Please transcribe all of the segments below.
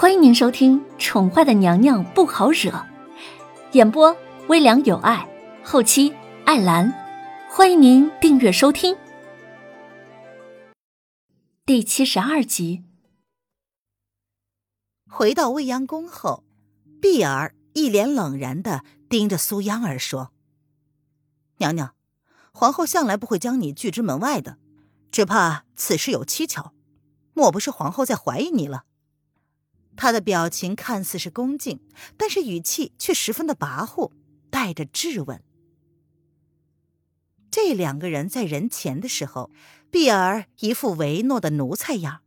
欢迎您收听《宠坏的娘娘不好惹》，演播微凉有爱，后期艾兰。欢迎您订阅收听第七十二集。回到未央宫后，碧儿一脸冷然的盯着苏央儿说：“娘娘，皇后向来不会将你拒之门外的，只怕此事有蹊跷，莫不是皇后在怀疑你了？”他的表情看似是恭敬，但是语气却十分的跋扈，带着质问。这两个人在人前的时候，碧儿一副唯诺的奴才样，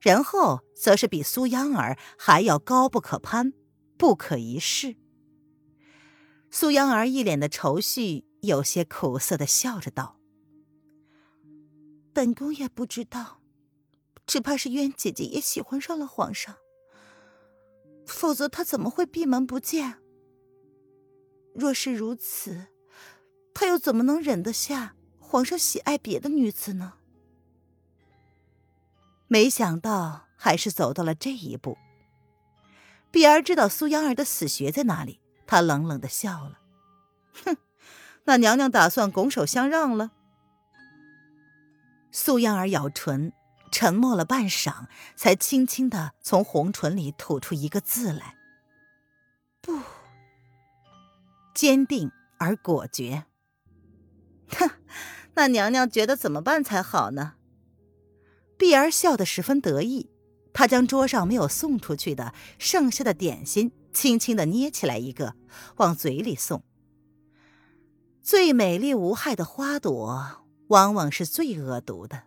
人后则是比苏央儿还要高不可攀，不可一世。苏央儿一脸的愁绪，有些苦涩的笑着道：“本宫也不知道，只怕是渊姐姐也喜欢上了皇上。”否则他怎么会闭门不见？若是如此，他又怎么能忍得下皇上喜爱别的女子呢？没想到还是走到了这一步。碧儿知道苏央儿的死穴在哪里，她冷冷的笑了：“哼，那娘娘打算拱手相让了？”苏央儿咬唇。沉默了半晌，才轻轻的从红唇里吐出一个字来：“不。”坚定而果决。哼，那娘娘觉得怎么办才好呢？碧儿笑得十分得意，她将桌上没有送出去的剩下的点心轻轻的捏起来一个，往嘴里送。最美丽无害的花朵，往往是最恶毒的。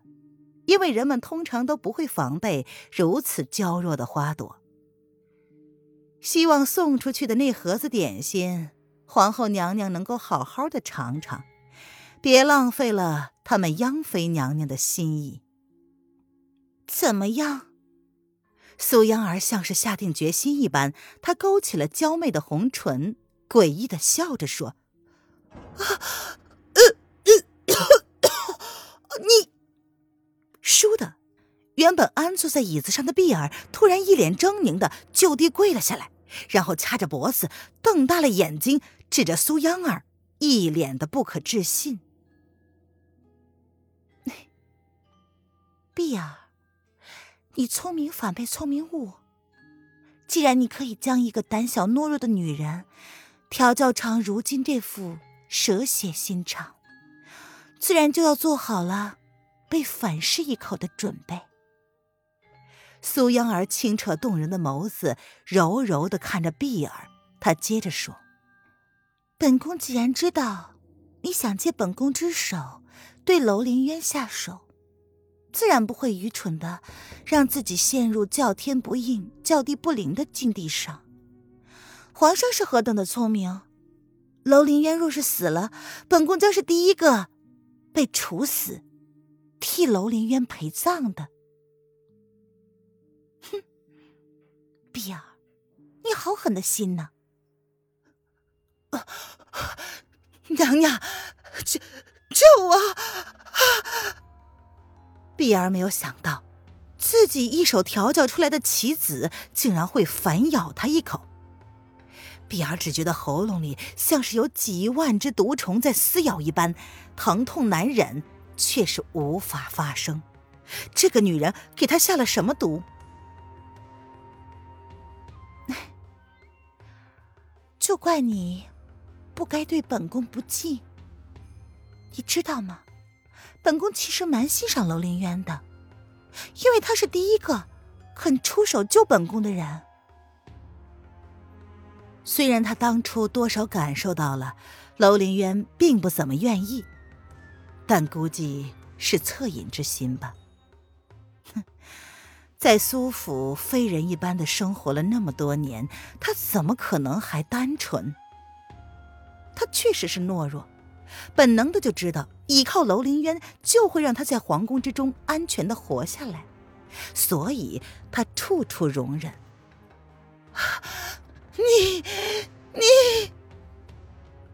因为人们通常都不会防备如此娇弱的花朵。希望送出去的那盒子点心，皇后娘娘能够好好的尝尝，别浪费了他们央妃娘娘的心意。怎么样？苏央儿像是下定决心一般，她勾起了娇媚的红唇，诡异的笑着说：“啊，呃呃，你。”倏的，原本安坐在椅子上的碧儿突然一脸狰狞的就地跪了下来，然后掐着脖子，瞪大了眼睛，指着苏央儿，一脸的不可置信。碧儿，你聪明反被聪明误。既然你可以将一个胆小懦弱的女人调教成如今这副蛇蝎心肠，自然就要做好了。被反噬一口的准备。苏央儿清澈动人的眸子柔柔的看着碧儿，她接着说：“本宫既然知道你想借本宫之手对楼凌渊下手，自然不会愚蠢的让自己陷入叫天不应、叫地不灵的境地上。皇上是何等的聪明，楼凌渊若是死了，本宫将是第一个被处死。”替楼凌渊陪葬的，哼，碧儿，你好狠的心呐！娘娘，救救我！碧儿没有想到，自己一手调教出来的棋子竟然会反咬她一口。碧儿只觉得喉咙里像是有几万只毒虫在撕咬一般，疼痛难忍。却是无法发声。这个女人给他下了什么毒？就怪你不该对本宫不敬。你知道吗？本宫其实蛮欣赏楼凌渊的，因为他是第一个肯出手救本宫的人。虽然他当初多少感受到了楼凌渊并不怎么愿意。但估计是恻隐之心吧。哼，在苏府非人一般的生活了那么多年，他怎么可能还单纯？他确实是懦弱，本能的就知道依靠楼凌渊就会让他在皇宫之中安全的活下来，所以他处处容忍。你，你。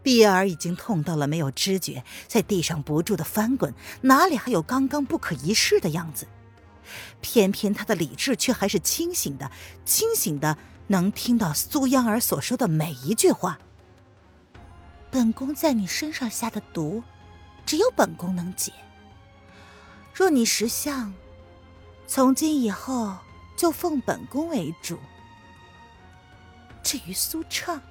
碧儿已经痛到了没有知觉，在地上不住的翻滚，哪里还有刚刚不可一世的样子？偏偏他的理智却还是清醒的，清醒的能听到苏央儿所说的每一句话。本宫在你身上下的毒，只有本宫能解。若你识相，从今以后就奉本宫为主。至于苏畅，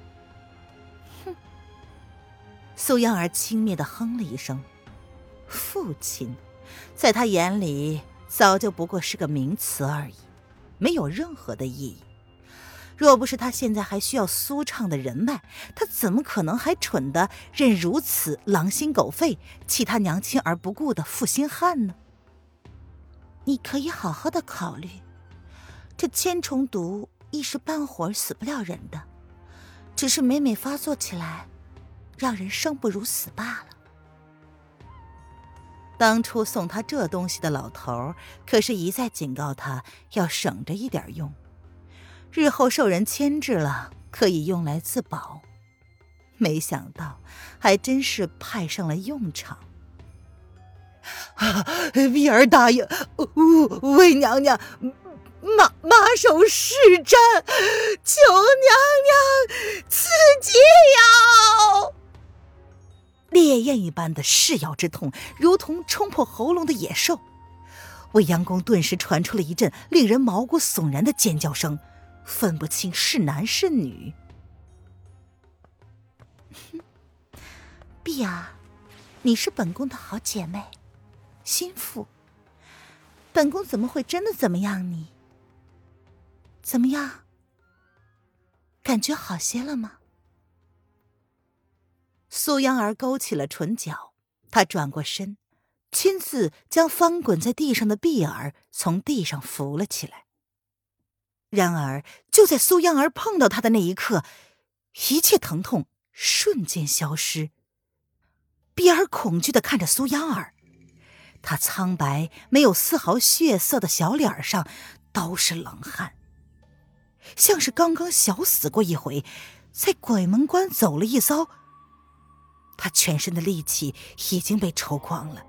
苏央儿轻蔑的哼了一声。父亲，在他眼里早就不过是个名词而已，没有任何的意义。若不是他现在还需要苏畅的人脉，他怎么可能还蠢的认如此狼心狗肺、弃他娘亲而不顾的负心汉呢？你可以好好的考虑，这千重毒一时半会儿死不了人的，只是每每发作起来，让人生不如死罢了。当初送他这东西的老头可是一再警告他要省着一点用，日后受人牵制了可以用来自保。没想到还真是派上了用场。碧儿答应为娘娘马马首是瞻，求娘娘赐解药。烈焰一般的噬咬之痛，如同冲破喉咙的野兽。未央宫顿时传出了一阵令人毛骨悚然的尖叫声，分不清是男是女。哼，碧儿，你是本宫的好姐妹、心腹，本宫怎么会真的怎么样你？怎么样？感觉好些了吗？苏央儿勾起了唇角，她转过身，亲自将翻滚在地上的碧儿从地上扶了起来。然而，就在苏央儿碰到他的那一刻，一切疼痛瞬间消失。碧儿恐惧的看着苏央儿，她苍白、没有丝毫血色的小脸上都是冷汗，像是刚刚小死过一回，在鬼门关走了一遭。他全身的力气已经被抽光了，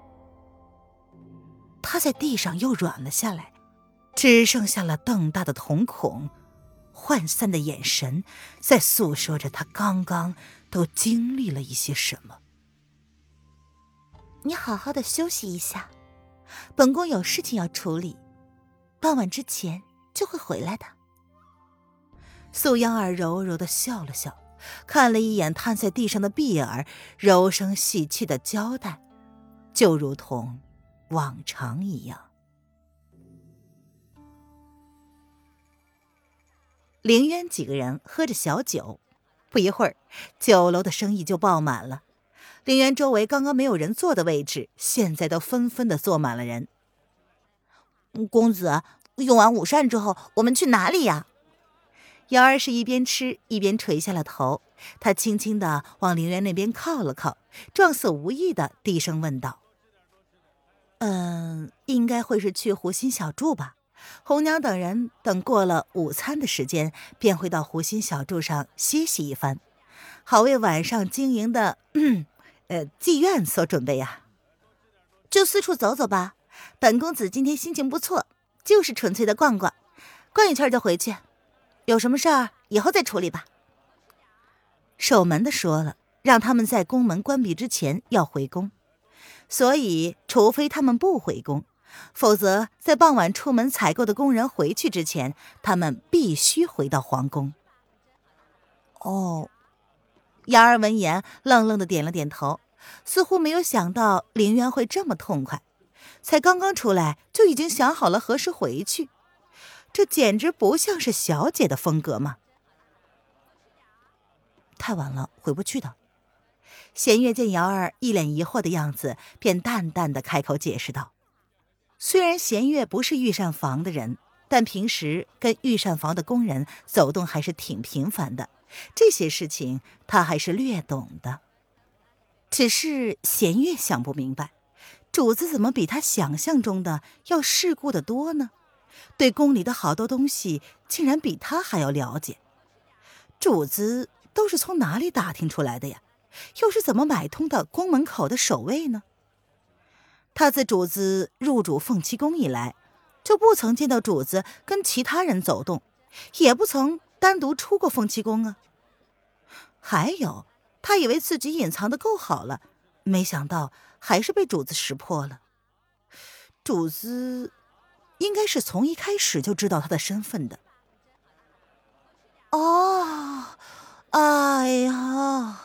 他在地上又软了下来，只剩下了瞪大的瞳孔，涣散的眼神，在诉说着他刚刚都经历了一些什么。你好好的休息一下，本宫有事情要处理，傍晚之前就会回来的。素央儿柔柔的笑了笑。看了一眼瘫在地上的碧儿，柔声细气的交代，就如同往常一样。凌渊几个人喝着小酒，不一会儿，酒楼的生意就爆满了。凌渊周围刚刚没有人坐的位置，现在都纷纷的坐满了人。公子，用完午膳之后，我们去哪里呀？瑶儿是一边吃一边垂下了头，她轻轻的往陵园那边靠了靠，状似无意的低声问道：“嗯，应该会是去湖心小筑吧？红娘等人等过了午餐的时间，便会到湖心小筑上歇息一番，好为晚上经营的呃妓院所准备呀。就四处走走吧。本公子今天心情不错，就是纯粹的逛逛，逛一圈就回去。”有什么事儿，以后再处理吧。守门的说了，让他们在宫门关闭之前要回宫，所以除非他们不回宫，否则在傍晚出门采购的工人回去之前，他们必须回到皇宫。哦，瑶儿闻言愣愣的点了点头，似乎没有想到林渊会这么痛快，才刚刚出来就已经想好了何时回去。这简直不像是小姐的风格嘛！太晚了，回不去的。弦月见瑶儿一脸疑惑的样子，便淡淡的开口解释道：“虽然弦月不是御膳房的人，但平时跟御膳房的工人走动还是挺频繁的，这些事情他还是略懂的。只是弦月想不明白，主子怎么比他想象中的要世故的多呢？”对宫里的好多东西，竟然比他还要了解。主子都是从哪里打听出来的呀？又是怎么买通的宫门口的守卫呢？他自主子入主凤栖宫以来，就不曾见到主子跟其他人走动，也不曾单独出过凤栖宫啊。还有，他以为自己隐藏的够好了，没想到还是被主子识破了。主子应该是从一开始就知道他的身份的。哦，哎呀！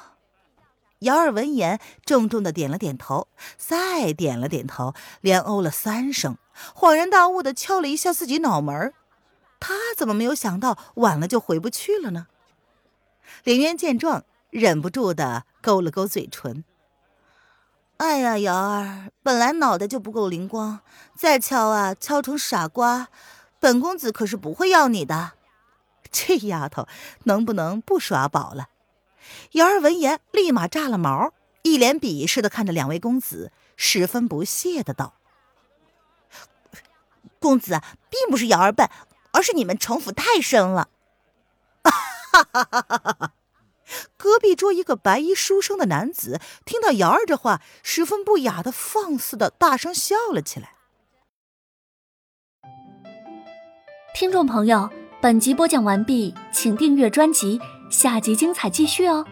瑶儿闻言，重重的点了点头，再点了点头，连哦了三声，恍然大悟的敲了一下自己脑门他怎么没有想到晚了就回不去了呢？凌渊见状，忍不住的勾了勾嘴唇。哎呀，瑶儿，本来脑袋就不够灵光，再敲啊，敲成傻瓜，本公子可是不会要你的。这丫头能不能不耍宝了？瑶儿闻言，立马炸了毛，一脸鄙视的看着两位公子，十分不屑的道：“公子并不是瑶儿笨，而是你们城府太深了。”哈哈哈哈哈！隔壁桌一个白衣书生的男子听到瑶儿这话，十分不雅的放肆的大声笑了起来。听众朋友，本集播讲完毕，请订阅专辑，下集精彩继续哦。